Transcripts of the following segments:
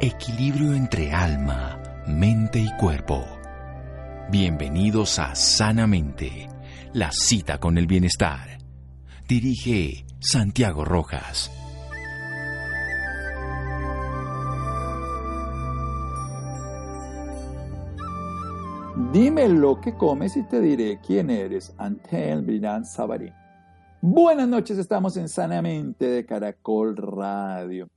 Equilibrio entre alma, mente y cuerpo. Bienvenidos a Sanamente, la cita con el bienestar. Dirige Santiago Rojas. Dime lo que comes y te diré quién eres. Antel Brian Sabarín. Buenas noches, estamos en Sanamente de Caracol Radio.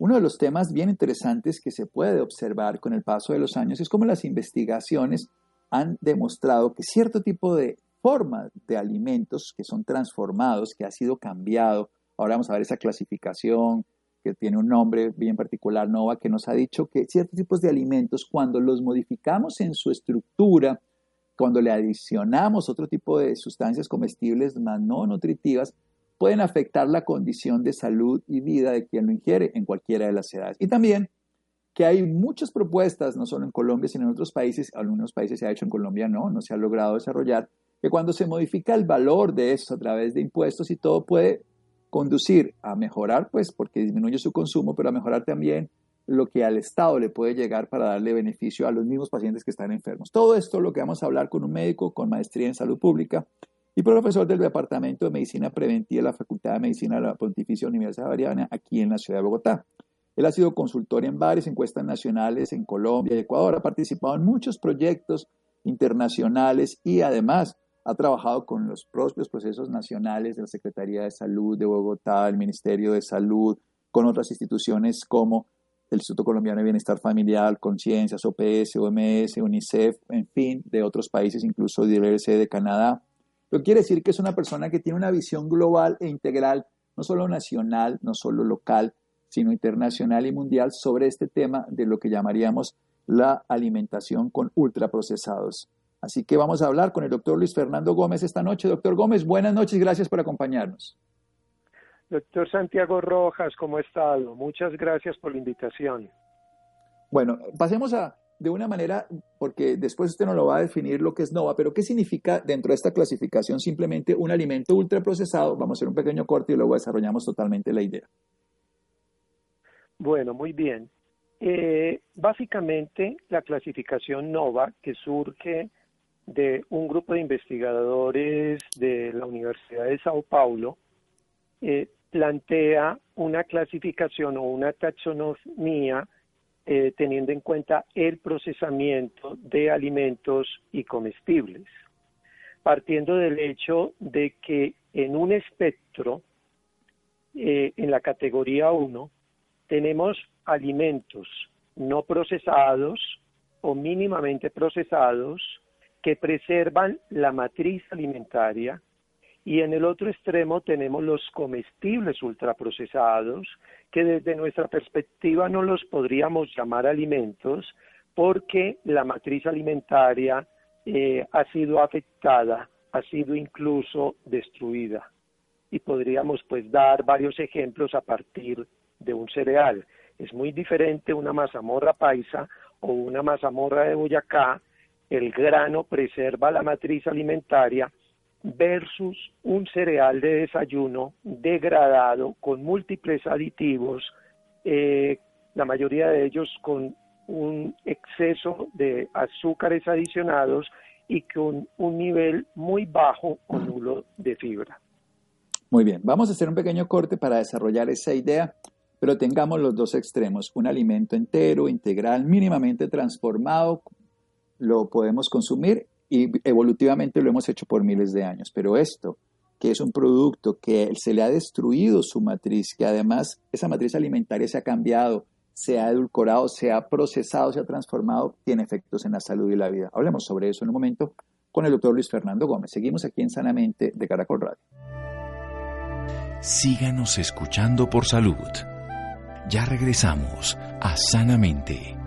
Uno de los temas bien interesantes que se puede observar con el paso de los años es cómo las investigaciones han demostrado que cierto tipo de forma de alimentos que son transformados, que ha sido cambiado, ahora vamos a ver esa clasificación que tiene un nombre bien particular, NOVA, que nos ha dicho que ciertos tipos de alimentos, cuando los modificamos en su estructura, cuando le adicionamos otro tipo de sustancias comestibles más no nutritivas, pueden afectar la condición de salud y vida de quien lo ingiere en cualquiera de las edades. Y también que hay muchas propuestas, no solo en Colombia, sino en otros países, algunos países se ha hecho, en Colombia no, no se ha logrado desarrollar, que cuando se modifica el valor de eso a través de impuestos y todo puede conducir a mejorar, pues porque disminuye su consumo, pero a mejorar también lo que al Estado le puede llegar para darle beneficio a los mismos pacientes que están enfermos. Todo esto lo que vamos a hablar con un médico con maestría en salud pública y profesor del Departamento de Medicina Preventiva de la Facultad de Medicina de la Pontificia Universidad Javeriana aquí en la ciudad de Bogotá. Él ha sido consultor en varias encuestas nacionales en Colombia y Ecuador, ha participado en muchos proyectos internacionales y además ha trabajado con los propios procesos nacionales de la Secretaría de Salud de Bogotá, el Ministerio de Salud, con otras instituciones como el Instituto Colombiano de Bienestar Familiar, Conciencias, OPS, OMS, UNICEF, en fin, de otros países, incluso de de Canadá. Lo quiere decir que es una persona que tiene una visión global e integral, no solo nacional, no solo local, sino internacional y mundial sobre este tema de lo que llamaríamos la alimentación con ultraprocesados. Así que vamos a hablar con el doctor Luis Fernando Gómez esta noche. Doctor Gómez, buenas noches, gracias por acompañarnos. Doctor Santiago Rojas, ¿cómo ha estado? Muchas gracias por la invitación. Bueno, pasemos a de una manera, porque después usted no lo va a definir lo que es NOVA, pero ¿qué significa dentro de esta clasificación simplemente un alimento ultraprocesado? Vamos a hacer un pequeño corte y luego desarrollamos totalmente la idea. Bueno, muy bien. Eh, básicamente, la clasificación NOVA, que surge de un grupo de investigadores de la Universidad de Sao Paulo, eh, plantea una clasificación o una taxonomía eh, teniendo en cuenta el procesamiento de alimentos y comestibles, partiendo del hecho de que en un espectro, eh, en la categoría 1, tenemos alimentos no procesados o mínimamente procesados que preservan la matriz alimentaria y en el otro extremo tenemos los comestibles ultraprocesados, que desde nuestra perspectiva no los podríamos llamar alimentos porque la matriz alimentaria eh, ha sido afectada, ha sido incluso destruida. Y podríamos pues dar varios ejemplos a partir de un cereal. Es muy diferente una mazamorra paisa o una mazamorra de Boyacá. El grano preserva la matriz alimentaria versus un cereal de desayuno degradado con múltiples aditivos, eh, la mayoría de ellos con un exceso de azúcares adicionados y con un nivel muy bajo o nulo de fibra. Muy bien, vamos a hacer un pequeño corte para desarrollar esa idea, pero tengamos los dos extremos, un alimento entero, integral, mínimamente transformado, lo podemos consumir y evolutivamente lo hemos hecho por miles de años. Pero esto, que es un producto que se le ha destruido su matriz, que además esa matriz alimentaria se ha cambiado, se ha edulcorado, se ha procesado, se ha transformado, tiene efectos en la salud y la vida. Hablemos sobre eso en un momento con el doctor Luis Fernando Gómez. Seguimos aquí en Sanamente de Caracol Radio. Síganos escuchando por salud. Ya regresamos a Sanamente.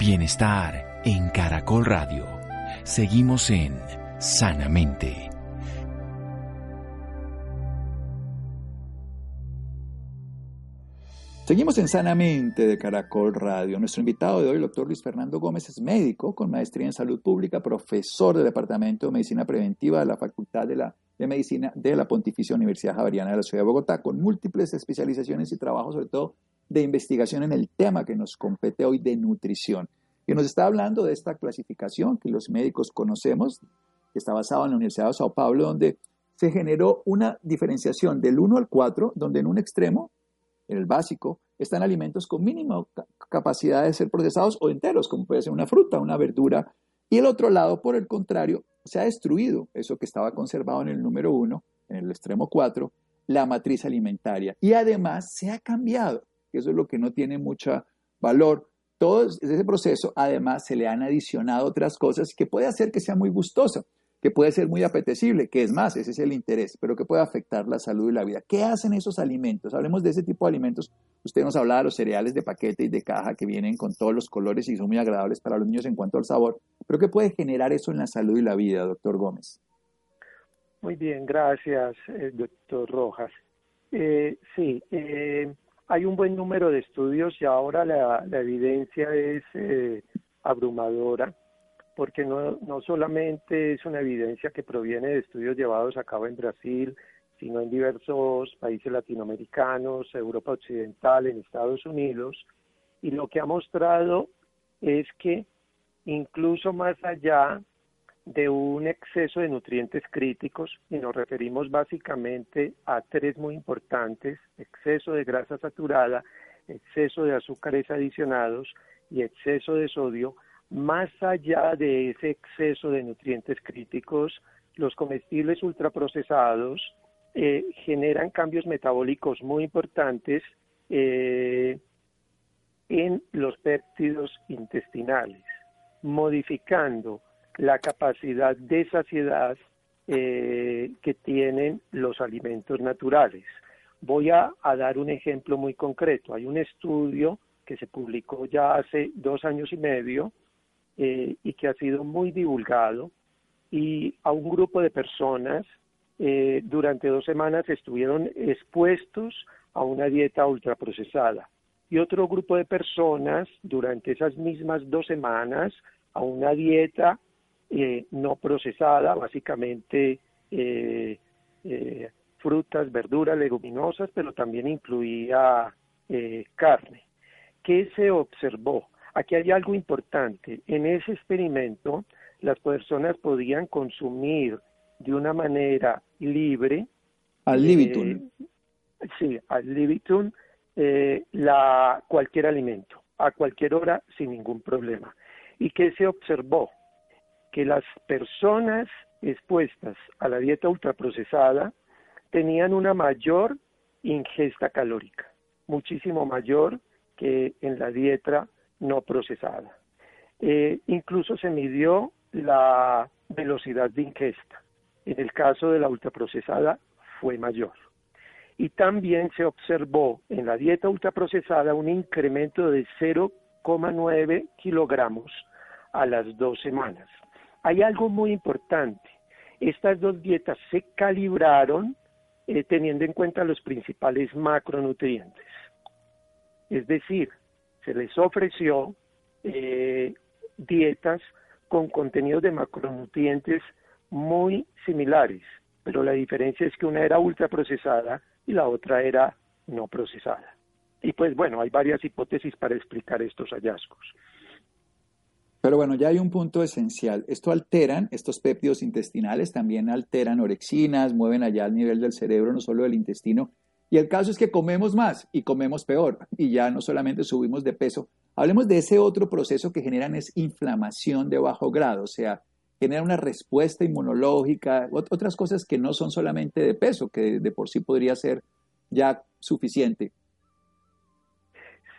Bienestar en Caracol Radio. Seguimos en Sanamente. Seguimos en Sanamente de Caracol Radio. Nuestro invitado de hoy, el doctor Luis Fernando Gómez, es médico con maestría en salud pública, profesor del Departamento de Medicina Preventiva de la Facultad de la de Medicina de la Pontificia Universidad Javeriana de la Ciudad de Bogotá, con múltiples especializaciones y trabajos, sobre todo de investigación en el tema que nos compete hoy de nutrición. Y nos está hablando de esta clasificación que los médicos conocemos, que está basada en la Universidad de Sao Paulo, donde se generó una diferenciación del 1 al 4, donde en un extremo, en el básico, están alimentos con mínima capacidad de ser procesados o enteros, como puede ser una fruta, una verdura. Y el otro lado, por el contrario, se ha destruido eso que estaba conservado en el número 1, en el extremo 4, la matriz alimentaria. Y además se ha cambiado, que eso es lo que no tiene mucho valor. Todo ese proceso, además, se le han adicionado otras cosas que puede hacer que sea muy gustoso que puede ser muy apetecible, que es más, ese es el interés, pero que puede afectar la salud y la vida. ¿Qué hacen esos alimentos? Hablemos de ese tipo de alimentos. Usted nos hablaba de los cereales de paquete y de caja que vienen con todos los colores y son muy agradables para los niños en cuanto al sabor, pero ¿qué puede generar eso en la salud y la vida, doctor Gómez? Muy bien, gracias, eh, doctor Rojas. Eh, sí, eh, hay un buen número de estudios y ahora la, la evidencia es abrumadora porque no, no solamente es una evidencia que proviene de estudios llevados a cabo en Brasil, sino en diversos países latinoamericanos, Europa Occidental, en Estados Unidos, y lo que ha mostrado es que incluso más allá de un exceso de nutrientes críticos, y nos referimos básicamente a tres muy importantes, exceso de grasa saturada, exceso de azúcares adicionados y exceso de sodio, más allá de ese exceso de nutrientes críticos, los comestibles ultraprocesados eh, generan cambios metabólicos muy importantes eh, en los péptidos intestinales, modificando la capacidad de saciedad eh, que tienen los alimentos naturales. Voy a, dar un ejemplo muy concreto. Hay un estudio que se publicó ya hace dos años y medio eh, y que ha sido muy divulgado y a un grupo de personas eh, durante dos semanas estuvieron expuestos a una dieta ultraprocesada y otro grupo de personas durante esas mismas dos semanas a una dieta eh, no procesada, básicamente frutas, verduras, leguminosas, pero también incluía carne. ¿Qué se observó? Aquí hay algo importante. En ese experimento, las personas podían consumir de una manera libre. Al libitum. Eh, sí, al libitum, eh, la, cualquier alimento, a cualquier hora, sin ningún problema. ¿Y qué se observó? Que las personas expuestas a la dieta ultraprocesada tenían una mayor ingesta calórica, muchísimo mayor que en la dieta no procesada. Eh, incluso se midió la velocidad de ingesta. En el caso de la ultraprocesada fue mayor. Y también se observó en la dieta ultraprocesada un incremento de 0,9 kilogramos a las dos semanas. Hay algo muy importante. Estas dos dietas se calibraron eh, teniendo en cuenta los principales macronutrientes. Es decir, se les ofreció eh, dietas con contenidos de macronutrientes muy similares, pero la diferencia es que una era ultraprocesada y la otra era no procesada. Y pues bueno, hay varias hipótesis para explicar estos hallazgos. Pero bueno, ya hay un punto esencial. Esto alteran, estos péptidos intestinales también alteran orexinas, mueven allá al nivel del cerebro, no solo del intestino, y el caso es que comemos más y comemos peor y ya no solamente subimos de peso. Hablemos de ese otro proceso que generan es inflamación de bajo grado, o sea, genera una respuesta inmunológica, otras cosas que no son solamente de peso, que de por sí podría ser ya suficiente.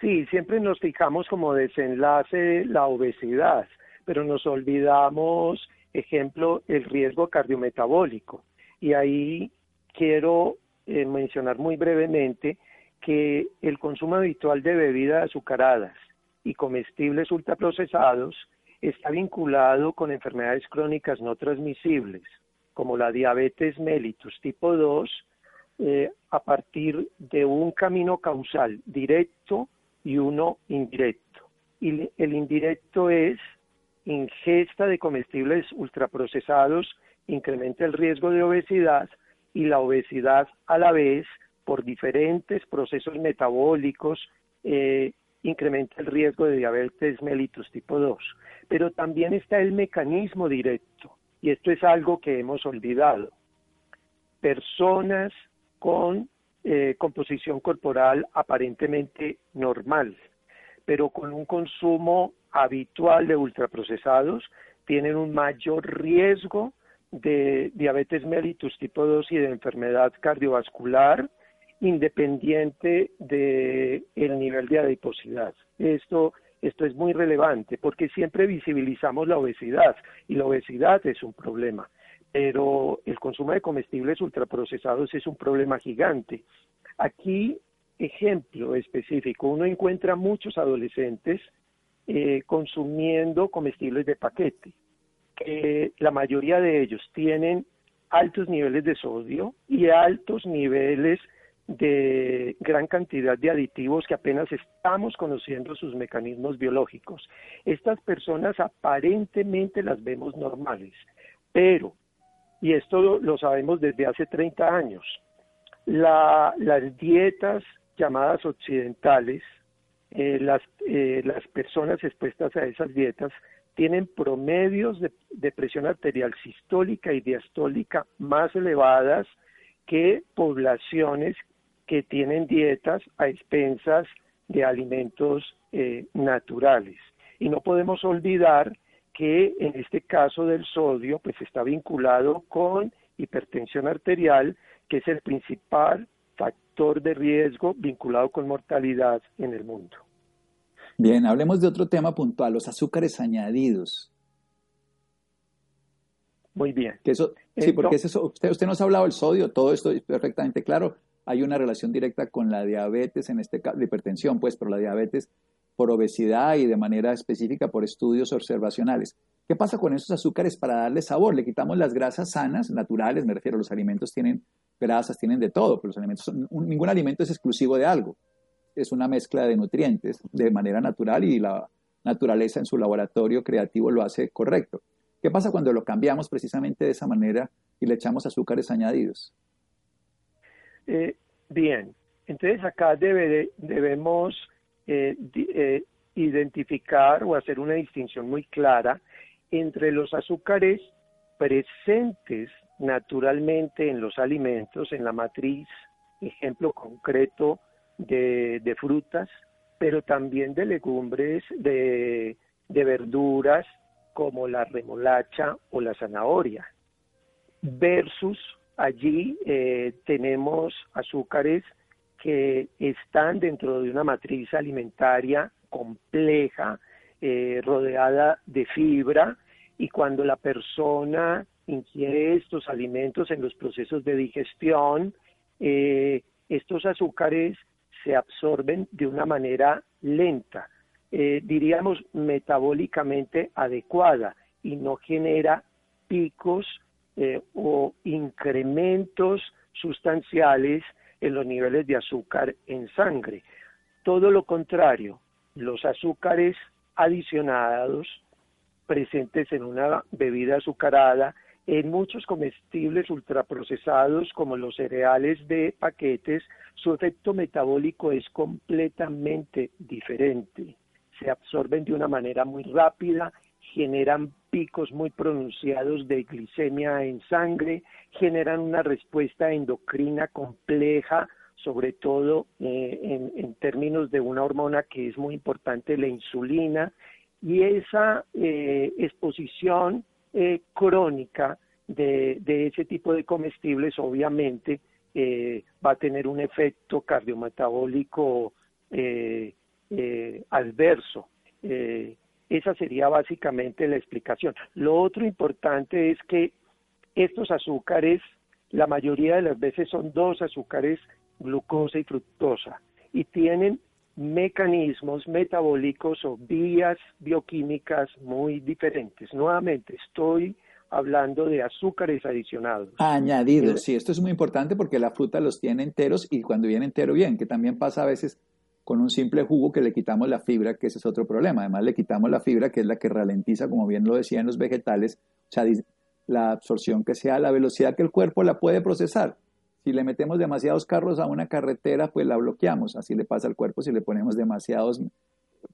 Sí, siempre nos fijamos como desenlace la obesidad, pero nos olvidamos, ejemplo, el riesgo cardiometabólico. Y ahí quiero eh, mencionar muy brevemente que el consumo habitual de bebidas azucaradas y comestibles ultraprocesados está vinculado con enfermedades crónicas no transmisibles, como la diabetes mellitus tipo 2, eh, a partir de un camino causal directo y uno indirecto. Y el indirecto es ingesta de comestibles ultraprocesados incrementa el riesgo de obesidad y la obesidad a la vez, por diferentes procesos metabólicos, eh, incrementa el riesgo de diabetes mellitus tipo 2. Pero también está el mecanismo directo, y esto es algo que hemos olvidado. Personas con eh, composición corporal aparentemente normal, pero con un consumo habitual de ultraprocesados, tienen un mayor riesgo de diabetes mellitus tipo 2 y de enfermedad cardiovascular independiente del el nivel de adiposidad. Esto, esto es muy relevante porque siempre visibilizamos la obesidad y la obesidad es un problema, pero el consumo de comestibles ultraprocesados es un problema gigante. Aquí, ejemplo específico, uno encuentra muchos adolescentes eh, consumiendo comestibles de paquete. la mayoría de ellos tienen altos niveles de sodio y altos niveles de gran cantidad de aditivos que apenas estamos conociendo sus mecanismos biológicos. Estas personas aparentemente las vemos normales, pero, y esto lo, sabemos desde hace 30 años, las dietas llamadas occidentales, eh, las, eh, las personas expuestas a esas dietas tienen promedios de presión arterial sistólica y diastólica más elevadas que poblaciones que tienen dietas a expensas de alimentos eh, naturales. Y no podemos olvidar que en este caso del sodio, pues está vinculado con hipertensión arterial, que es el principal factor de riesgo vinculado con mortalidad en el mundo. Bien, hablemos de otro tema puntual, los azúcares añadidos. Muy bien. eso, sí, porque eso, usted, usted nos ha hablado del sodio, todo esto es perfectamente claro, hay una relación directa con la diabetes, en este caso, de hipertensión, pues, pero la diabetes por obesidad y de manera específica por estudios observacionales. ¿Qué pasa con esos azúcares para darle sabor? Le quitamos las grasas sanas, naturales, me refiero, los alimentos tienen grasas, tienen de todo, pero los alimentos, ningún alimento es exclusivo de algo. Es una mezcla de nutrientes de manera natural y la naturaleza en su laboratorio creativo lo hace correcto. ¿Qué pasa cuando lo cambiamos precisamente de esa manera y le echamos azúcares añadidos? Eh, bien, entonces acá debemos eh, eh, identificar o hacer una distinción muy clara entre los azúcares presentes naturalmente en los alimentos, en la matriz, ejemplo concreto de, frutas, pero también de legumbres, de verduras como la remolacha o la zanahoria, versus Allí eh, tenemos azúcares que están dentro de una matriz alimentaria compleja, eh, rodeada de fibra, y cuando la persona ingiere estos alimentos en los procesos de digestión, eh, estos azúcares se absorben de una manera lenta, diríamos metabólicamente adecuada, y no genera picos eh, o incrementos sustanciales en los niveles de azúcar en sangre. Todo lo contrario, los azúcares adicionados presentes en una bebida azucarada, en muchos comestibles ultraprocesados como los cereales de paquetes, su efecto metabólico es completamente diferente. Se absorben de una manera muy rápida, generan picos muy pronunciados de glicemia en sangre, generan una respuesta endocrina compleja, sobre todo eh, en, términos de una hormona que es muy importante, la insulina, y esa eh, exposición eh, crónica de, ese tipo de comestibles obviamente va a tener un efecto cardiometabólico adverso. Esa sería básicamente la explicación. Lo otro importante es que estos azúcares, la mayoría de las veces son dos azúcares, glucosa y fructosa, y tienen mecanismos metabólicos o vías bioquímicas muy diferentes. Nuevamente, estoy hablando de azúcares adicionados. Añadidos, sí, esto es muy importante porque la fruta los tiene enteros y cuando viene entero bien, que también pasa a veces con un simple jugo que le quitamos la fibra, que ese es otro problema. Además, le quitamos la fibra, que es la que ralentiza, como bien lo decían los vegetales. O sea, la absorción que sea, la velocidad que el cuerpo la puede procesar. Si le metemos demasiados carros a una carretera, pues la bloqueamos. Así le pasa al cuerpo si le ponemos demasiados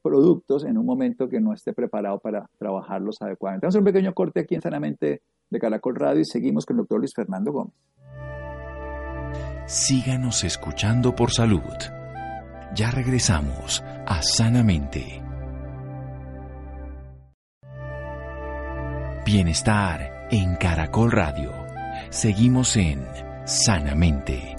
productos en un momento que no esté preparado para trabajarlos adecuadamente. Vamos a un pequeño corte aquí en Sanamente de Caracol Radio y seguimos con el doctor Luis Fernando Gómez. Síganos escuchando por salud. Ya regresamos a Sanamente. Bienestar en Caracol Radio. Seguimos en Sanamente.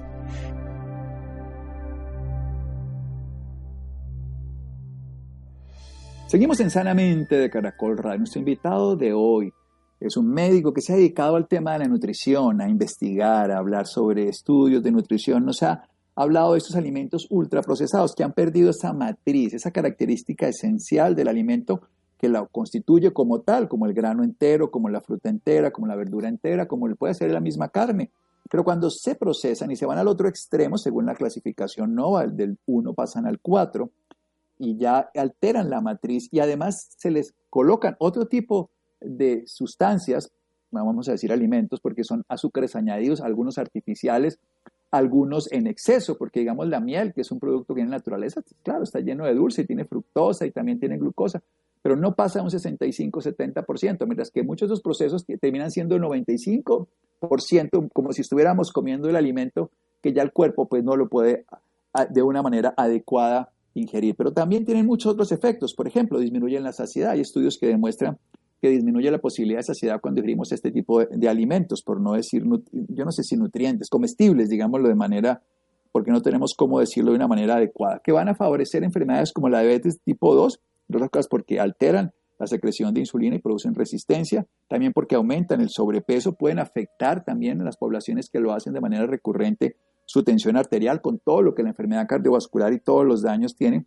Seguimos en Sanamente de Caracol Radio. Nuestro invitado de hoy es un médico que se ha dedicado al tema de la nutrición, a investigar, a hablar sobre estudios de nutrición. Nos ha hablado de estos alimentos ultraprocesados que han perdido esa matriz, esa característica esencial del alimento que la constituye como tal, como el grano entero, como la fruta entera, como la verdura entera, como puede ser la misma carne. Pero cuando se procesan y se van al otro extremo, según la clasificación NOVA, del 1 pasan al 4, y ya alteran la matriz y además se les colocan otro tipo de sustancias, vamos a decir alimentos, porque son azúcares añadidos, algunos artificiales, algunos en exceso, porque digamos la miel, que es un producto que en naturaleza, claro, está lleno de dulce, y tiene fructosa y también tiene glucosa, pero no pasa un 65-70%, mientras que muchos de los procesos terminan siendo el 95%, como si estuviéramos comiendo el alimento que ya el cuerpo pues no lo puede de una manera adecuada ingerir. Pero también tienen muchos otros efectos, por ejemplo, disminuyen la saciedad. Hay estudios que demuestran que disminuye la posibilidad de saciedad cuando ingerimos este tipo de, alimentos, por no decir, yo no sé si nutrientes, comestibles, digámoslo de manera, porque no tenemos cómo decirlo de una manera adecuada, que van a favorecer enfermedades como la diabetes tipo 2, otras cosas porque alteran la secreción de insulina y producen resistencia, también porque aumentan el sobrepeso, pueden afectar también a las poblaciones que lo hacen de manera recurrente su tensión arterial con todo lo que la enfermedad cardiovascular y todos los daños tienen.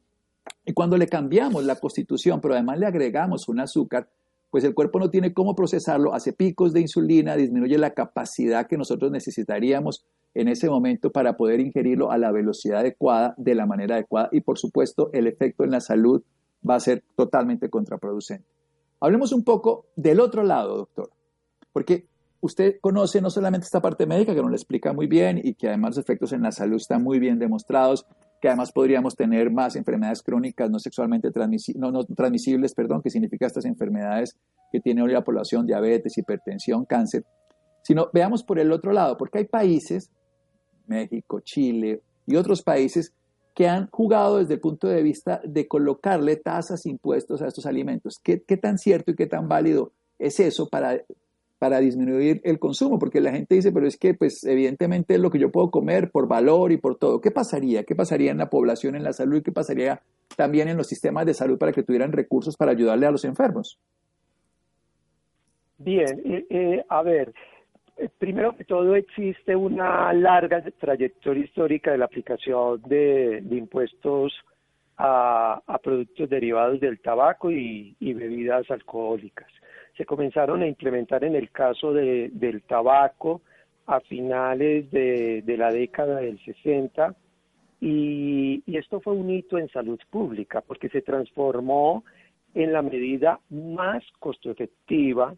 Y cuando le cambiamos la constitución, pero además le agregamos un azúcar, pues el cuerpo no tiene cómo procesarlo, hace picos de insulina, disminuye la capacidad que nosotros necesitaríamos en ese momento para poder ingerirlo a la velocidad adecuada, de la manera adecuada y por supuesto el efecto en la salud va a ser totalmente contraproducente. Hablemos un poco del otro lado, doctor, porque usted conoce no solamente esta parte médica que nos lo explica muy bien y que además los efectos en la salud están muy bien demostrados, que además podríamos tener más enfermedades crónicas no sexualmente transmisibles, perdón, que significa estas enfermedades que tiene hoy la población, diabetes, hipertensión, cáncer, sino veamos por el otro lado, porque hay países, México, Chile y otros países que han jugado desde el punto de vista de colocarle tasas, impuestos a estos alimentos. ¿Qué, qué tan cierto y qué tan válido es eso para, para disminuir el consumo? Porque la gente dice, pero es que pues evidentemente es lo que yo puedo comer por valor y por todo. ¿Qué pasaría? ¿Qué pasaría en la población, en la salud qué pasaría también en los sistemas de salud para que tuvieran recursos para ayudarle a los enfermos? Bien, eh, eh, a ver, eh, primero que todo existe una larga trayectoria histórica de la aplicación de, impuestos a, productos derivados del tabaco y, bebidas alcohólicas. Se comenzaron a implementar en el caso del tabaco a finales de, la década del 60 y, y esto fue un hito en salud pública porque se transformó en la medida más costo efectiva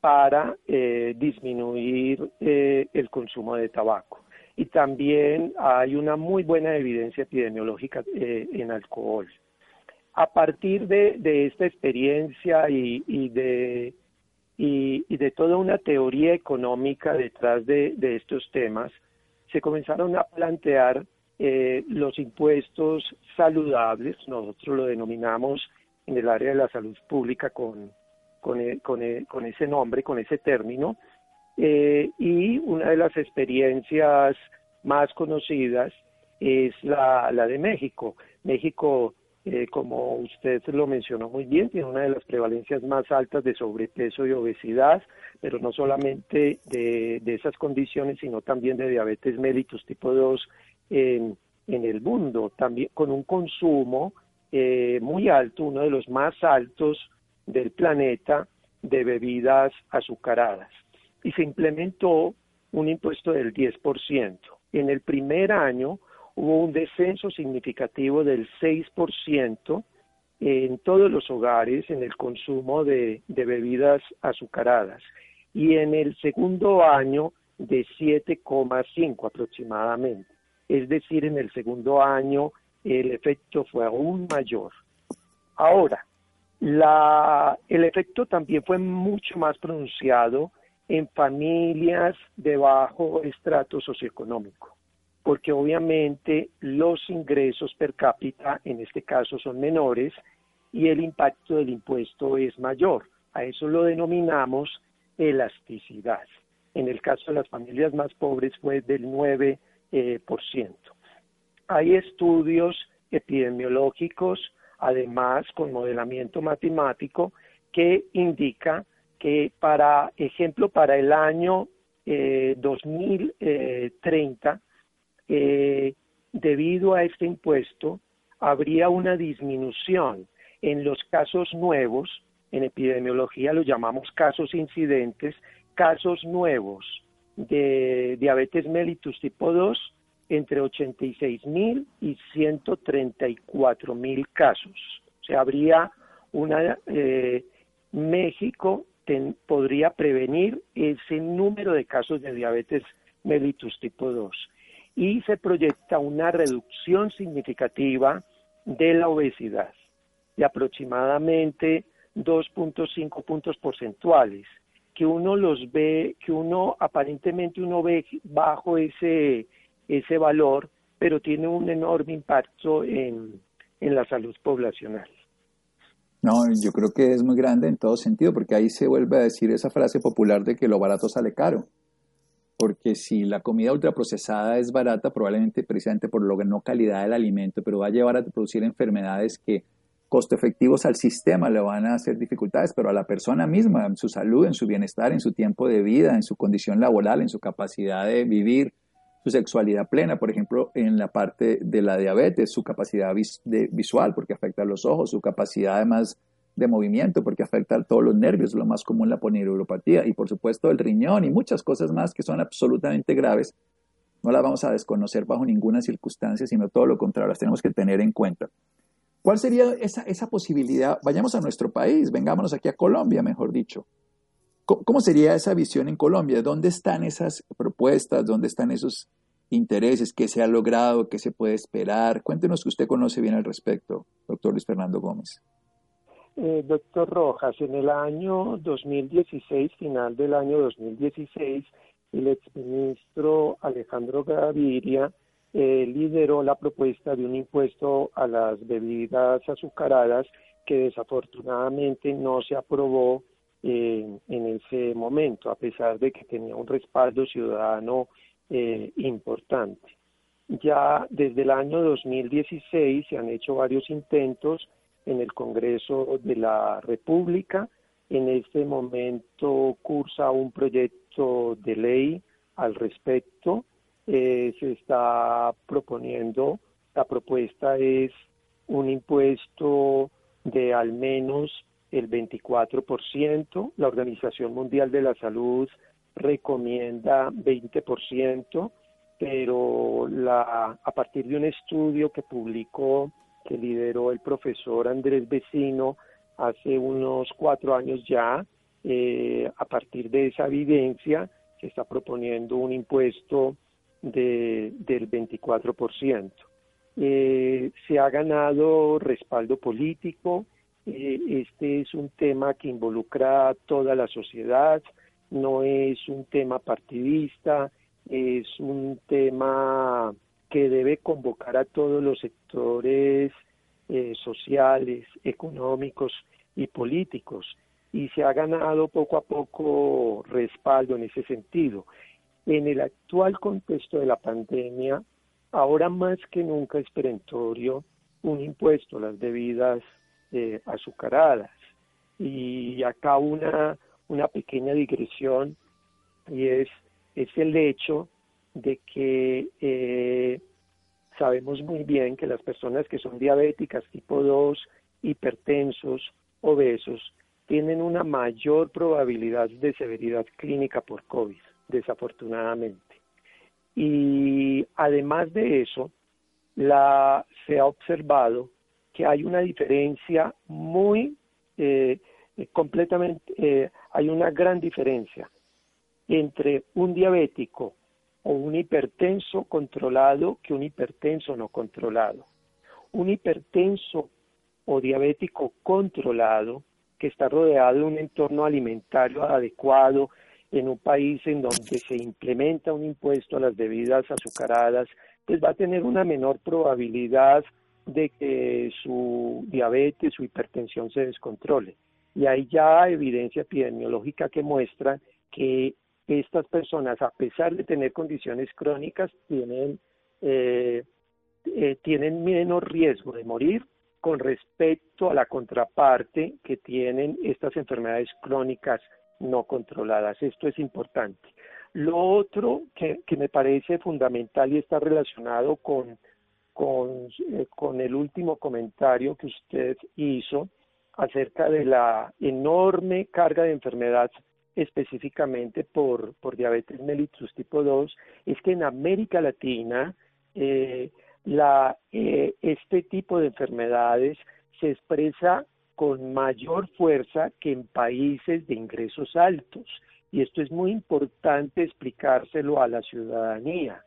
para eh, disminuir eh, el consumo de tabaco. Y también hay una muy buena evidencia epidemiológica eh, en alcohol. A partir de, esta experiencia y, de, y, de toda una teoría económica detrás de, estos temas, se comenzaron a plantear los impuestos saludables, nosotros lo denominamos en el área de la salud pública con e, e, con, ese nombre, con ese término. Eh, y una de las experiencias más conocidas es la, de México. México, eh, como usted lo mencionó muy bien, tiene una de las prevalencias más altas de sobrepeso y obesidad, pero no solamente de, esas condiciones, sino también de diabetes mellitus tipo 2 en, el mundo, también con un consumo eh, muy alto, uno de los más altos del planeta de bebidas azucaradas y se implementó un impuesto del 10%. En el primer año hubo un descenso significativo del 6% en todos los hogares en el consumo de, bebidas azucaradas. y en el segundo año de 7,5 aproximadamente. Es decir, en el segundo año el efecto fue aún mayor. Ahora, el efecto también fue mucho más pronunciado en familias de bajo estrato socioeconómico, porque obviamente los ingresos per cápita en este caso son menores y el impacto del impuesto es mayor. A eso lo denominamos elasticidad. En el caso de las familias más pobres fue del 9%. Eh, Hay estudios epidemiológicos, además con modelamiento matemático, que indica que, para ejemplo, para el año 2030, eh, debido a este impuesto, habría una disminución en los casos nuevos, en epidemiología lo llamamos casos incidentes, casos nuevos de diabetes mellitus tipo 2 entre 86 mil y 134 mil casos. O sea, habría una, eh, México podría prevenir ese número de casos de diabetes mellitus tipo 2 y se proyecta una reducción significativa de la obesidad de aproximadamente 2.5 puntos porcentuales, que uno los ve, que uno aparentemente uno ve bajo ese, ese valor, pero tiene un enorme impacto en, en la salud poblacional. No, yo creo que es muy grande en todo sentido, porque ahí se vuelve a decir esa frase popular de que lo barato sale caro. Porque si la comida ultraprocesada es barata, probablemente precisamente por la no calidad del alimento, pero va a llevar a producir enfermedades que costo efectivos al sistema le van a hacer dificultades, pero a la persona misma, en su salud, en su bienestar, en su tiempo de vida, en su condición laboral, en su capacidad de vivir su sexualidad plena, por ejemplo, en la parte de la diabetes, su capacidad visual, porque afecta a los ojos, su capacidad además de movimiento, porque afecta a todos los nervios, lo más común la poneuropatía, y por supuesto el riñón y muchas cosas más que son absolutamente graves. No las vamos a desconocer bajo ninguna circunstancia, sino todo lo contrario, las tenemos que tener en cuenta. ¿Cuál sería esa, esa posibilidad? Vayamos a nuestro país, vengámonos aquí a Colombia, mejor dicho. ¿Cómo, sería esa visión en Colombia? ¿Dónde están esas propuestas? ¿Dónde están esos intereses? ¿Qué se ha logrado? ¿Qué se puede esperar? Cuéntenos que usted conoce bien al respecto, doctor Luis Fernando Gómez. Eh, doctor Rojas, en el año 2016, final del año 2016, el exministro Alejandro Gaviria eh, lideró la propuesta de un impuesto a las bebidas azucaradas que desafortunadamente no se aprobó eh, en ese momento, a pesar de que tenía un respaldo ciudadano eh, importante. Ya desde el año 2016 se han hecho varios intentos en el Congreso de la República. En este momento cursa un proyecto de ley al respecto eh, se está proponiendo, la propuesta es un impuesto de al menos el 24%, la Organización Mundial de la Salud recomienda 20%, pero la, a partir de un estudio que publicó, que lideró el profesor Andrés Vecino hace unos cuatro años ya, eh, a partir de esa evidencia, se está proponiendo un impuesto de, del 24%. Eh, se ha ganado respaldo político. Eh, este es un tema que involucra a toda la sociedad, no es un tema partidista, es un tema que debe convocar a todos los sectores eh, sociales, económicos y políticos. Y se ha ganado poco a poco respaldo en ese sentido. En el actual contexto de la pandemia, ahora más que nunca es perentorio un impuesto a las bebidas eh, azucaradas. Y acá una, una pequeña digresión y es, es el hecho de que eh, sabemos muy bien que las personas que son diabéticas tipo 2, hipertensos, obesos, tienen una mayor probabilidad de severidad clínica por COVID desafortunadamente. Y además de eso, se ha observado que hay una diferencia muy eh, completamente, eh, hay una gran diferencia entre un diabético o un hipertenso controlado que un hipertenso no controlado. Un hipertenso o diabético controlado que está rodeado de un entorno alimentario adecuado en un país en donde se implementa un impuesto a las bebidas azucaradas, pues va a tener una menor probabilidad de que su diabetes, su hipertensión se descontrole. Y hay ya evidencia epidemiológica que muestra que estas personas, a pesar de tener condiciones crónicas, tienen, eh, eh, tienen menos riesgo de morir con respecto a la contraparte que tienen estas enfermedades crónicas no controladas. Esto es importante. Lo otro que, me parece fundamental y está relacionado con, con, eh, con el último comentario que usted hizo acerca de la enorme carga de enfermedad específicamente por, por diabetes mellitus tipo 2, es que en América Latina eh, la, eh, este tipo de enfermedades se expresa con mayor fuerza que en países de ingresos altos. Y esto es muy importante explicárselo a la ciudadanía.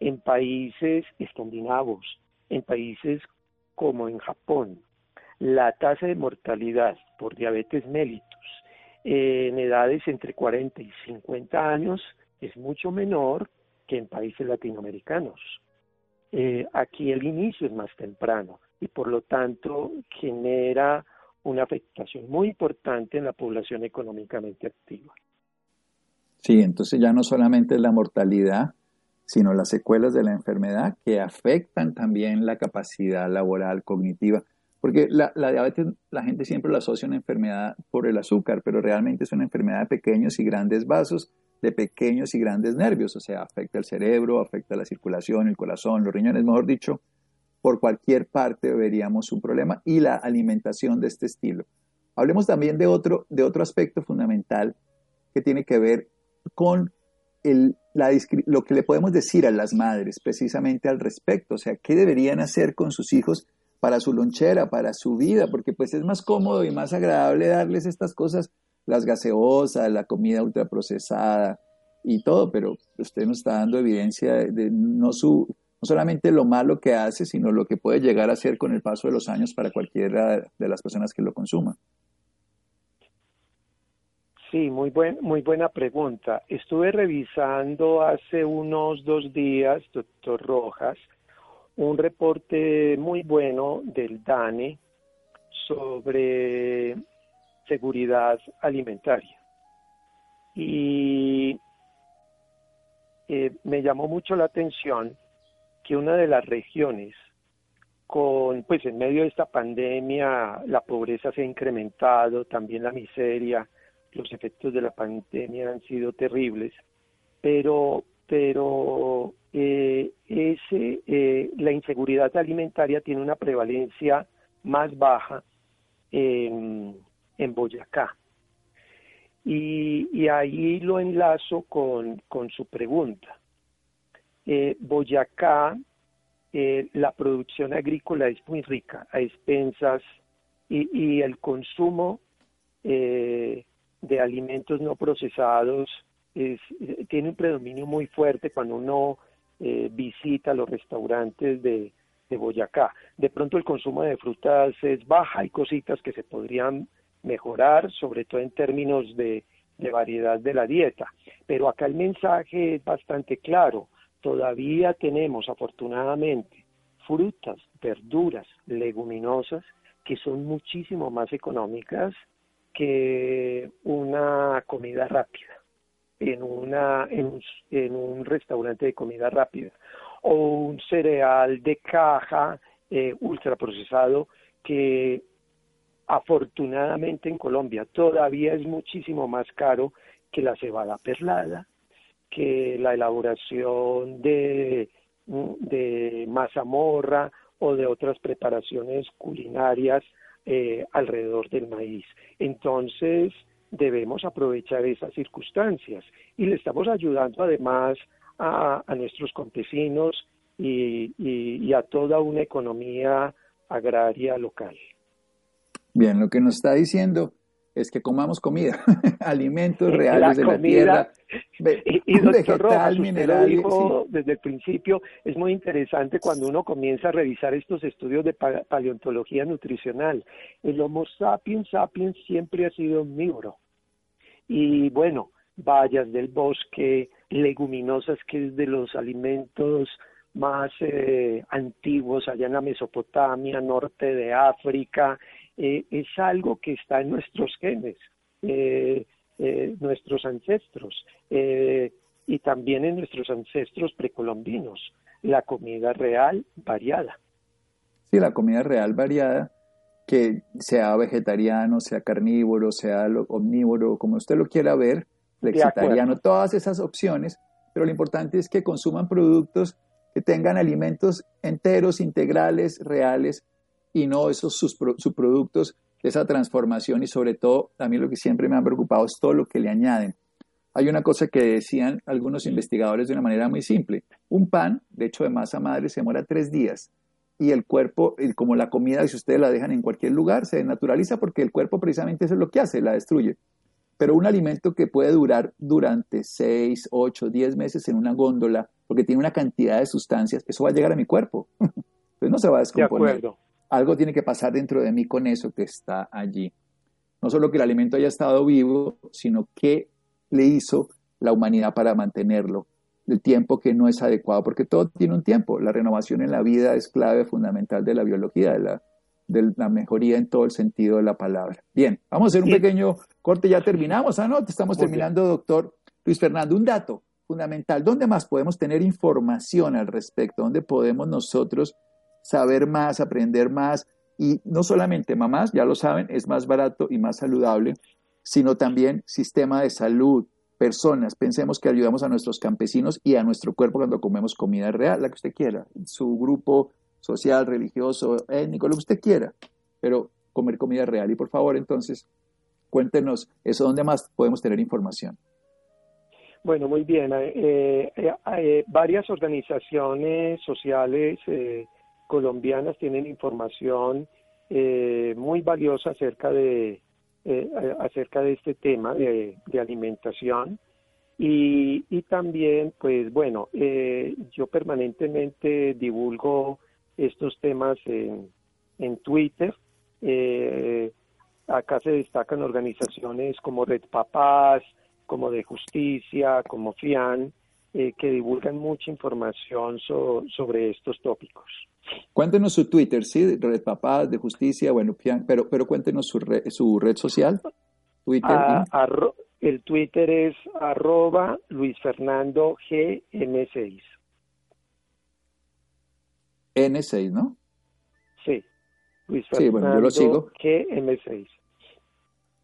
En países escandinavos, en países como en Japón, la tasa de mortalidad por diabetes mellitus en edades entre 40 y 50 años es mucho menor que en países latinoamericanos. Eh, aquí el inicio es más temprano y por lo tanto genera una afectación muy importante en la población económicamente activa. Sí, entonces ya no solamente es la mortalidad, sino las secuelas de la enfermedad que afectan también la capacidad laboral cognitiva. Porque la, diabetes, la gente siempre la asocia a una enfermedad por el azúcar, pero realmente es una enfermedad de pequeños y grandes vasos, de pequeños y grandes nervios, o sea, afecta el cerebro, afecta la circulación, el corazón, los riñones, mejor dicho, por cualquier parte veríamos un problema y la alimentación de este estilo. Hablemos también de otro, de otro aspecto fundamental que tiene que ver con el, la, lo que le podemos decir a las madres precisamente al respecto, o sea, qué deberían hacer con sus hijos para su lonchera, para su vida, porque pues es más cómodo y más agradable darles estas cosas, las gaseosas, la comida ultraprocesada y todo, pero usted nos está dando evidencia de, no, su, no solamente lo malo que hace, sino lo que puede llegar a ser con el paso de los años para cualquiera de las personas que lo consuman. Sí, muy, buen, muy buena pregunta. Estuve revisando hace unos dos días, doctor Rojas, un reporte muy bueno del DANE sobre seguridad alimentaria. Y eh, me llamó mucho la atención que una de las regiones con, pues en medio de esta pandemia, la pobreza se ha incrementado, también la miseria, los efectos de la pandemia han sido terribles, pero, pero eh, ese, eh, la inseguridad alimentaria tiene una prevalencia más baja en, Boyacá. Y, ahí lo enlazo con, su pregunta. Eh, Boyacá, la producción agrícola es muy rica a expensas y, el consumo de alimentos no procesados es, tiene un predominio muy fuerte cuando uno eh, visita los restaurantes de, Boyacá. De pronto el consumo de frutas es baja, hay cositas que se podrían mejorar, sobre todo en términos de variedad de la dieta. Pero acá el mensaje es bastante claro. Todavía tenemos, afortunadamente, frutas, verduras, leguminosas que son muchísimo más económicas que una comida rápida en, una, en, un, restaurante de comida rápida o un cereal de caja eh, ultraprocesado que afortunadamente en Colombia todavía es muchísimo más caro que la cebada perlada, que la elaboración de, de mazamorra o de otras preparaciones culinarias eh, alrededor del maíz. Entonces, debemos aprovechar esas circunstancias y le estamos ayudando además a, nuestros campesinos y, a toda una economía agraria local. Bien, lo que nos está diciendo es que comamos comida, alimentos reales de la tierra, y, Rojas, dijo desde el principio, es muy interesante cuando uno comienza a revisar estos estudios de paleontología nutricional. El Homo sapiens sapiens siempre ha sido omnívoro. Y bueno, bayas del bosque, leguminosas, que es de los alimentos más eh, antiguos allá en la Mesopotamia, norte de África, eh, es algo que está en nuestros genes, eh, nuestros ancestros, y también en nuestros ancestros precolombinos, la comida real variada. Sí, la comida real variada, que sea vegetariano, sea carnívoro, sea omnívoro, como usted lo quiera ver, flexitariano, todas esas opciones, pero lo importante es que consuman productos que tengan alimentos enteros, integrales, reales, y no esos subproductos de esa transformación y sobre todo, a mí lo que siempre me ha preocupado es todo lo que le añaden. Hay una cosa que decían algunos investigadores de una manera muy simple. Un pan, de hecho de masa madre, se demora tres días y el cuerpo, como la comida, si ustedes la dejan en cualquier lugar, se naturaliza porque el cuerpo precisamente eso es lo que hace, la destruye. Pero un alimento que puede durar durante seis, ocho, diez meses en una góndola, porque tiene una cantidad de sustancias, eso va a llegar a mi cuerpo. Entonces no se va a descomponer. Algo tiene que pasar dentro de mí con eso que está allí. No solo que el alimento haya estado vivo, sino qué le hizo la humanidad para mantenerlo. El tiempo que no es adecuado, porque todo tiene un tiempo. La renovación en la vida es clave fundamental de la biología, de la, de la mejoría en todo el sentido de la palabra. Bien, vamos a hacer un pequeño corte, ya terminamos, ¿ah, no? Estamos terminando, doctor Luis Fernando. Un dato, fundamental. ¿Dónde más podemos tener información al respecto? ¿Dónde podemos nosotros saber más, aprender más? Y no solamente mamás, ya lo saben, es más barato y más saludable, sino también sistema de salud, personas. Pensemos que ayudamos a nuestros campesinos y a nuestro cuerpo cuando comemos comida real, la que usted quiera, su grupo social, religioso, étnico, lo que usted quiera, pero comer comida real. Y por favor, entonces, cuéntenos eso, ¿dónde más podemos tener información? Bueno, muy bien. Eh, eh, eh, varias organizaciones sociales colombianas tienen información muy valiosa acerca de acerca de este tema de, alimentación y, y, también, pues bueno, yo permanentemente divulgo estos temas en, en Twitter. acá se destacan organizaciones como Red Papás, como de justicia, como FIAN, eh, que divulgan mucha información sobre estos tópicos. Cuéntenos su Twitter, ¿sí? Red Papá, de Justicia, bueno, pero, pero cuéntenos su, su red social. Twitter. Ah, el Twitter es arroba Luis Fernando GM6. N6, ¿no? Sí, Luis Fernando sí, bueno, yo lo sigo. GM6.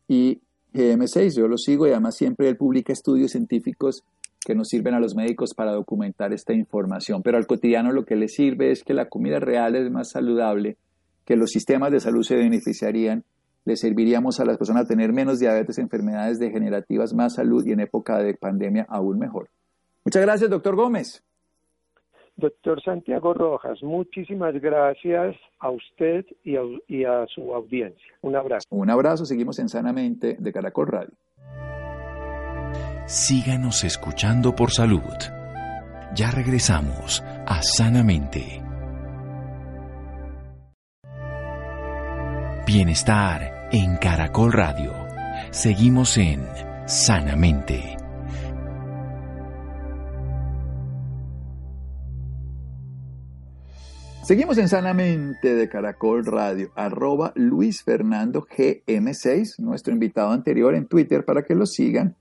Y GM6, yo lo sigo y además siempre él publica estudios científicos que nos sirven a los médicos para documentar esta información. Pero al cotidiano lo que le sirve es que la comida real es más saludable, que los sistemas de salud se beneficiarían, le serviríamos a las personas a tener menos diabetes, enfermedades degenerativas, más salud y en época de pandemia aún mejor. Muchas gracias, doctor Gómez. Doctor Santiago Rojas, muchísimas gracias a usted y a, su audiencia. Un abrazo. Un abrazo, seguimos en Sanamente de Caracol Radio. Síganos escuchando por salud. Ya regresamos a Sanamente. Bienestar en Caracol Radio. Seguimos en Sanamente. Seguimos en Sanamente de Caracol Radio, arroba Luis Fernando GM6, nuestro invitado anterior en Twitter, para que lo sigan,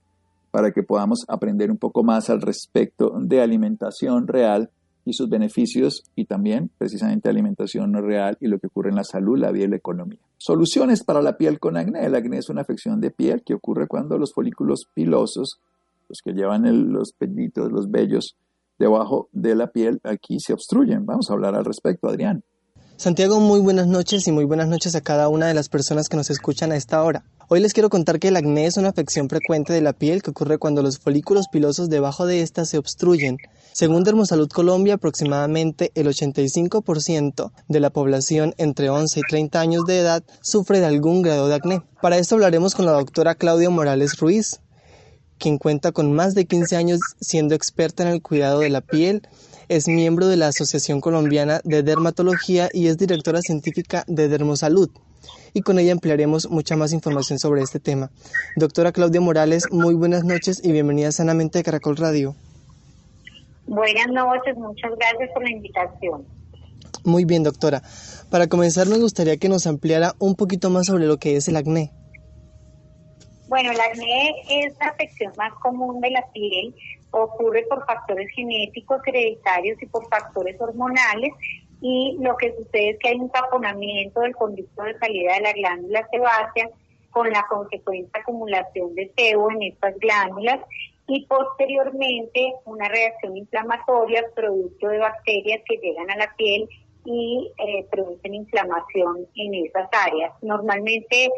para que podamos aprender un poco más al respecto de alimentación real y sus beneficios y también precisamente alimentación no real y lo que ocurre en la salud, la vida y la economía. Soluciones para la piel con acné. El acné es una afección de piel que ocurre cuando los folículos pilosos, los que llevan los pelitos, los vellos, debajo de la piel aquí se obstruyen. Vamos a hablar al respecto, Adrián. Santiago, muy buenas noches y muy buenas noches a cada una de las personas que nos escuchan a esta hora. Hoy les quiero contar que el acné es una afección frecuente de la piel que ocurre cuando los folículos pilosos debajo de ésta se obstruyen. Según Dermosalud Colombia, aproximadamente el 85% de la población entre 11 y 30 años de edad sufre de algún grado de acné. Para esto hablaremos con la doctora Claudia Morales Ruiz, quien cuenta con más de 15 años siendo experta en el cuidado de la piel, es miembro de la Asociación Colombiana de Dermatología y es directora científica de Dermosalud y con ella emplearemos mucha más información sobre este tema. Doctora Claudia Morales, muy buenas noches y bienvenida sanamente a Caracol Radio. Buenas noches, muchas gracias por la invitación. Muy bien, doctora. Para comenzar, me gustaría que nos ampliara un poquito más sobre lo que es el acné. Bueno, el acné es la afección más común de la piel, ocurre por factores genéticos, hereditarios y por factores hormonales y lo que sucede es que hay un taponamiento del conducto de salida de la glándula sebácea con la consecuente acumulación de sebo en estas glándulas y posteriormente una reacción inflamatoria producto de bacterias que llegan a la piel y eh, producen inflamación en esas áreas. Normalmente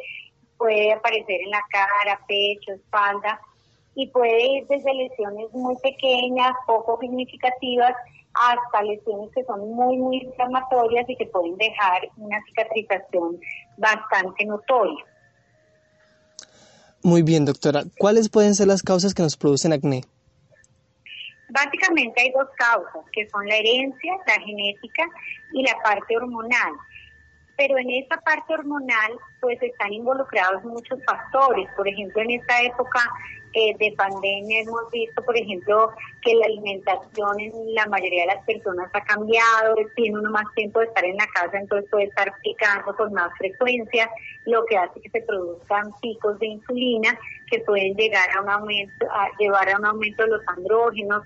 puede aparecer en la cara, pecho, espalda y puede ir desde lesiones muy pequeñas, poco significativas, hasta lesiones que son muy, muy inflamatorias y que pueden dejar una cicatrización bastante notoria. Muy bien, doctora. ¿Cuáles pueden ser las causas que nos producen acné? Básicamente hay dos causas, que son la herencia, la genética y la parte hormonal. Pero en esa parte hormonal, pues están involucrados muchos factores. Por ejemplo, en esta época eh, de pandemia hemos visto, por ejemplo, que la alimentación en la mayoría de las personas ha cambiado, tiene uno más tiempo de estar en la casa, entonces puede estar picando con más frecuencia, lo que hace que se produzcan picos de insulina que pueden llegar a un aumento, a llevar a un aumento de los andrógenos,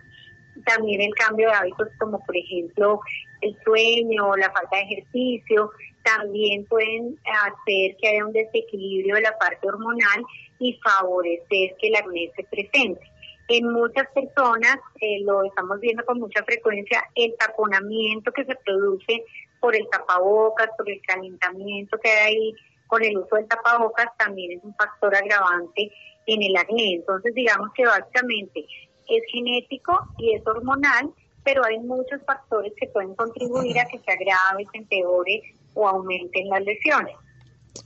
también el cambio de hábitos como por ejemplo el sueño, la falta de ejercicio, también pueden hacer que haya un desequilibrio de la parte hormonal y favorecer que el acné se presente. En muchas personas, eh, lo estamos viendo con mucha frecuencia, el taponamiento que se produce por el tapabocas, por el calentamiento que hay con el uso del tapabocas, también es un factor agravante en el acné. Entonces, digamos que básicamente es genético y es hormonal, pero hay muchos factores que pueden contribuir a que se agrave, se empeore o aumenten las lesiones.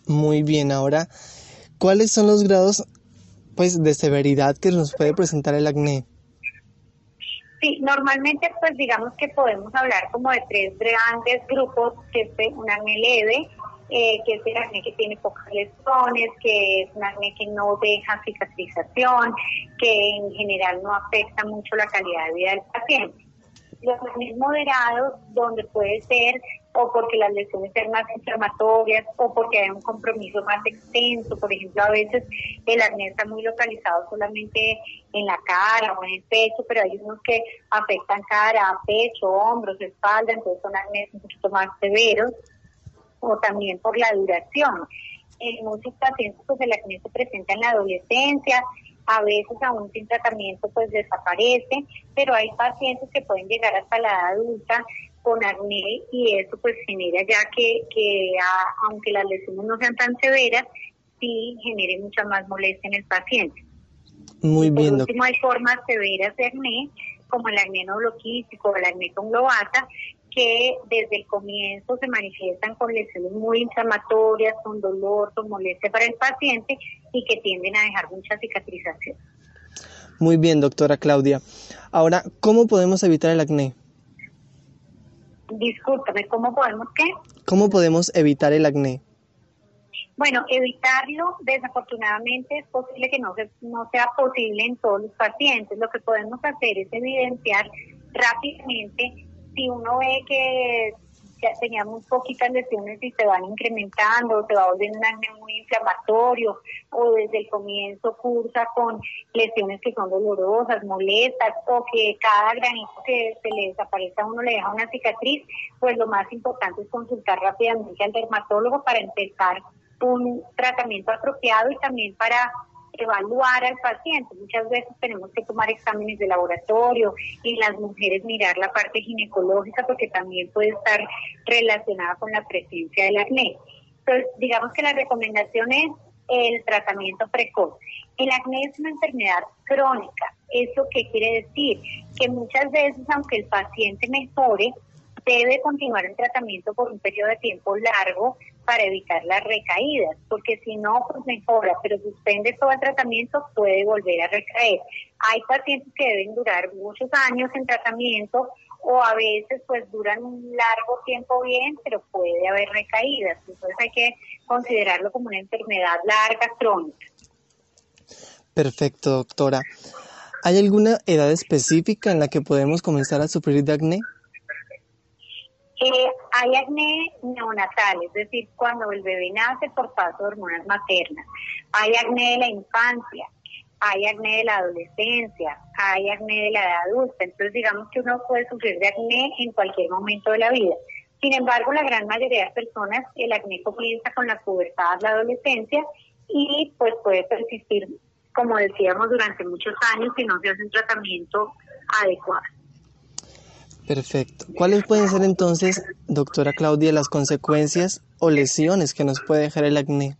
Muy bien, ahora ¿Cuáles son los grados pues de severidad que nos puede presentar el acné? Sí, normalmente pues digamos que podemos hablar como de tres grandes grupos, que es un acné leve, eh, que es el acné que tiene pocas lesiones, que es un acné que no deja cicatrización, que en general no afecta mucho la calidad de vida del paciente. Los acné moderados, donde puede ser o porque las lesiones sean más inflamatorias o porque hay un compromiso más extenso. Por ejemplo, a veces el acné está muy localizado solamente en la cara o en el pecho, pero hay unos que afectan cara, pecho, hombros, espalda, entonces son acné un poquito más severos o también por la duración. En muchos pacientes pues el acné se presenta en la adolescencia, a veces aún sin tratamiento pues desaparece, pero hay pacientes que pueden llegar hasta la edad adulta con acné y eso pues genera ya que, que aunque las lesiones no sean tan severas, sí genere mucha más molestia en el paciente. Muy bien. Por último, hay formas severas de acné, como el acné nobloquístico o el acné con globata, que desde el comienzo se manifiestan con lesiones muy inflamatorias, con dolor, con molestia para el paciente y que tienden a dejar mucha cicatrización. Muy bien, doctora Claudia. Ahora, ¿cómo podemos evitar el acné? Discúlpame, ¿cómo podemos qué? ¿Cómo podemos evitar el acné? Bueno, evitarlo, desafortunadamente es posible que no, no sea posible en todos los pacientes. Lo que podemos hacer es evidenciar rápidamente si uno ve que teníamos poquitas lesiones y se van incrementando, se va volviendo un acné muy inflamatorio, o desde el comienzo cursa con lesiones que son dolorosas, molestas, o que cada granito que se le desaparece a uno le deja una cicatriz, pues lo más importante es consultar rápidamente al dermatólogo para empezar un tratamiento apropiado y también para evaluar al paciente. Muchas veces tenemos que tomar exámenes de laboratorio y las mujeres mirar la parte ginecológica porque también puede estar relacionada con la presencia del acné. Entonces, digamos que la recomendación es el tratamiento precoz. El acné es una enfermedad crónica. ¿Eso qué quiere decir? Que muchas veces, aunque el paciente mejore, debe continuar el tratamiento por un periodo de tiempo largo para evitar las recaídas, porque si no, pues mejora, pero suspende todo el tratamiento, puede volver a recaer. Hay pacientes que deben durar muchos años en tratamiento o a veces pues duran un largo tiempo bien, pero puede haber recaídas. Entonces hay que considerarlo como una enfermedad larga, crónica. Perfecto, doctora. ¿Hay alguna edad específica en la que podemos comenzar a sufrir de acné? Eh, hay acné neonatal, es decir, cuando el bebé nace por paso de hormonas maternas. Hay acné de la infancia, hay acné de la adolescencia, hay acné de la edad adulta. Entonces, digamos que uno puede sufrir de acné en cualquier momento de la vida. Sin embargo, la gran mayoría de personas, el acné comienza con la pubertad, la adolescencia, y pues puede persistir, como decíamos, durante muchos años si no se hace un tratamiento adecuado. Perfecto. ¿Cuáles pueden ser entonces, doctora Claudia, las consecuencias o lesiones que nos puede dejar el acné?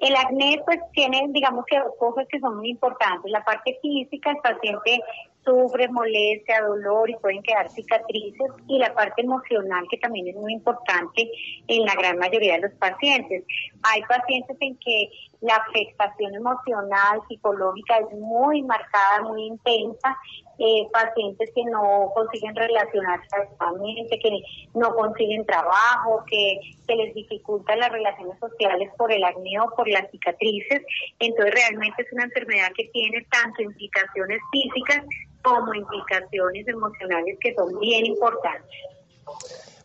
El acné pues tiene, digamos que dos cosas que son muy importantes. La parte física, el paciente sufre molestia, dolor y pueden quedar cicatrices y la parte emocional que también es muy importante en la gran mayoría de los pacientes. Hay pacientes en que la afectación emocional, psicológica es muy marcada, muy intensa eh, pacientes que no consiguen relacionarse adecuadamente, que no consiguen trabajo, que, que les dificultan las relaciones sociales por el acné o por las cicatrices. Entonces realmente es una enfermedad que tiene tanto implicaciones físicas como implicaciones emocionales que son bien importantes.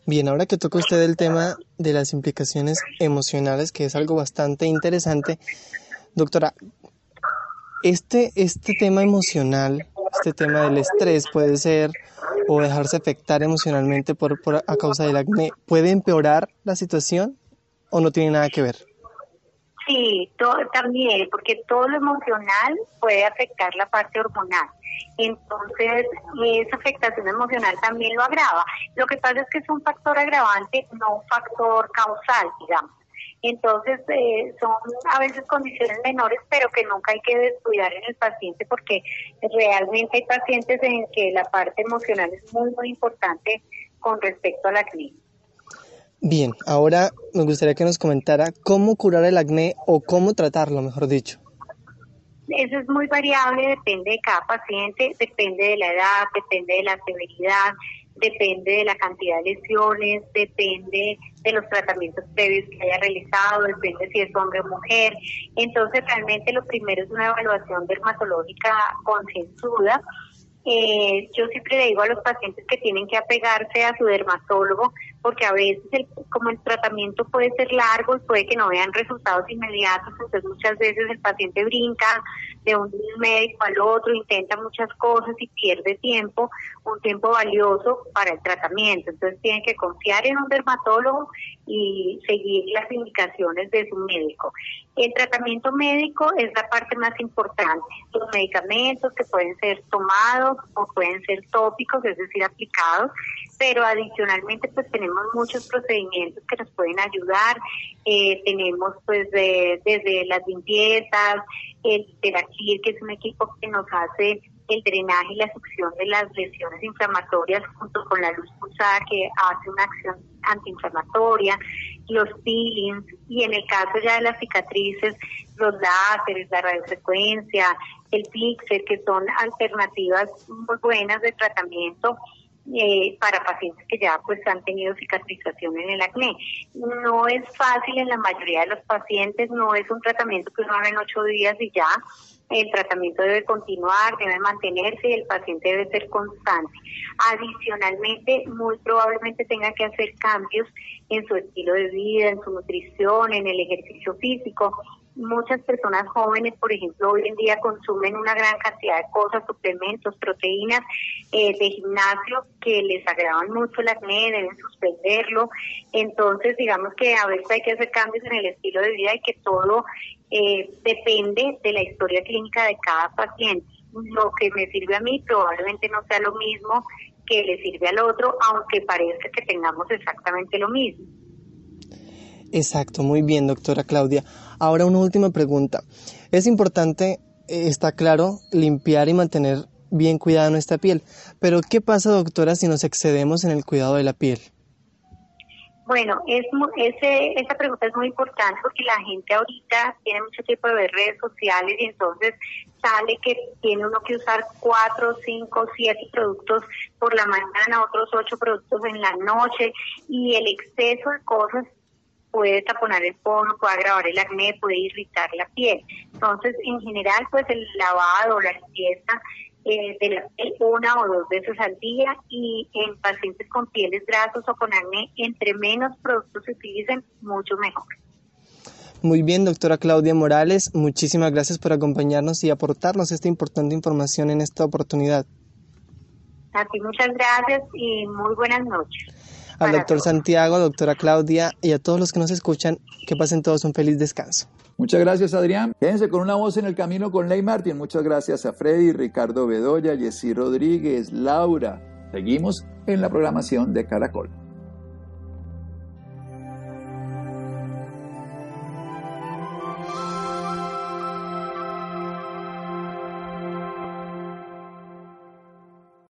Bien, ahora que toca usted el tema de las implicaciones emocionales, que es algo bastante interesante, doctora, este, este tema emocional este tema del estrés puede ser o dejarse afectar emocionalmente por, por a causa del acné, ¿puede empeorar la situación o no tiene nada que ver? Sí, también, porque todo lo emocional puede afectar la parte hormonal. Entonces, esa afectación emocional también lo agrava. Lo que pasa es que es un factor agravante, no un factor causal, digamos. Entonces, eh, son a veces condiciones menores, pero que nunca hay que descuidar en el paciente porque realmente hay pacientes en que la parte emocional es muy, muy importante con respecto al acné. Bien, ahora me gustaría que nos comentara cómo curar el acné o cómo tratarlo, mejor dicho. Eso es muy variable, depende de cada paciente, depende de la edad, depende de la severidad, depende de la cantidad de lesiones, depende de los tratamientos previos que haya realizado, depende si es hombre o mujer. Entonces, realmente lo primero es una evaluación dermatológica concienzuda. Eh, yo siempre le digo a los pacientes que tienen que apegarse a su dermatólogo porque a veces el, como el tratamiento puede ser largo puede que no vean resultados inmediatos, entonces muchas veces el paciente brinca de un médico al otro, intenta muchas cosas y pierde tiempo, un tiempo valioso para el tratamiento. Entonces tienen que confiar en un dermatólogo y seguir las indicaciones de su médico. El tratamiento médico es la parte más importante. Los medicamentos que pueden ser tomados o pueden ser tópicos, es decir, aplicados, pero adicionalmente pues tenemos muchos procedimientos que nos pueden ayudar. Eh, tenemos pues desde las limpiezas, el Terakir, que es un equipo que nos hace el drenaje y la succión de las lesiones inflamatorias junto con la luz pulsada que hace una acción antiinflamatoria, los peelings y en el caso ya de las cicatrices, los láseres, la radiofrecuencia, el pixel, que son alternativas muy buenas de tratamiento eh, para pacientes que ya pues han tenido cicatrización en el acné. No es fácil en la mayoría de los pacientes, no es un tratamiento que uno haga en ocho días y ya. El tratamiento debe continuar, debe mantenerse y el paciente debe ser constante. Adicionalmente, muy probablemente tenga que hacer cambios en su estilo de vida, en su nutrición, en el ejercicio físico muchas personas jóvenes, por ejemplo, hoy en día consumen una gran cantidad de cosas, suplementos, proteínas eh, de gimnasio que les agravan mucho el acné, deben suspenderlo. Entonces, digamos que a veces hay que hacer cambios en el estilo de vida y que todo eh, depende de la historia clínica de cada paciente. Lo que me sirve a mí probablemente no sea lo mismo que le sirve al otro, aunque parezca que tengamos exactamente lo mismo. Exacto, muy bien, doctora Claudia. Ahora una última pregunta. Es importante, eh, está claro, limpiar y mantener bien cuidada nuestra piel, pero ¿qué pasa, doctora, si nos excedemos en el cuidado de la piel? Bueno, es, ese, esa pregunta es muy importante porque la gente ahorita tiene mucho tiempo de ver redes sociales y entonces sale que tiene uno que usar cuatro, cinco, siete productos por la mañana, otros ocho productos en la noche y el exceso de cosas puede taponar el poro, puede agravar el acné, puede irritar la piel. Entonces, en general, pues el lavado, la limpieza eh, de la piel una o dos veces al día y en pacientes con pieles grasas o con acné, entre menos productos se utilicen, mucho mejor. Muy bien, doctora Claudia Morales, muchísimas gracias por acompañarnos y aportarnos esta importante información en esta oportunidad. A ti muchas gracias y muy buenas noches. Al doctor Santiago, doctora Claudia y a todos los que nos escuchan, que pasen todos un feliz descanso. Muchas gracias, Adrián. Quédense con una voz en el camino con Ley Martin. Muchas gracias a Freddy, Ricardo Bedoya, Jessy Rodríguez, Laura. Seguimos en la programación de Caracol.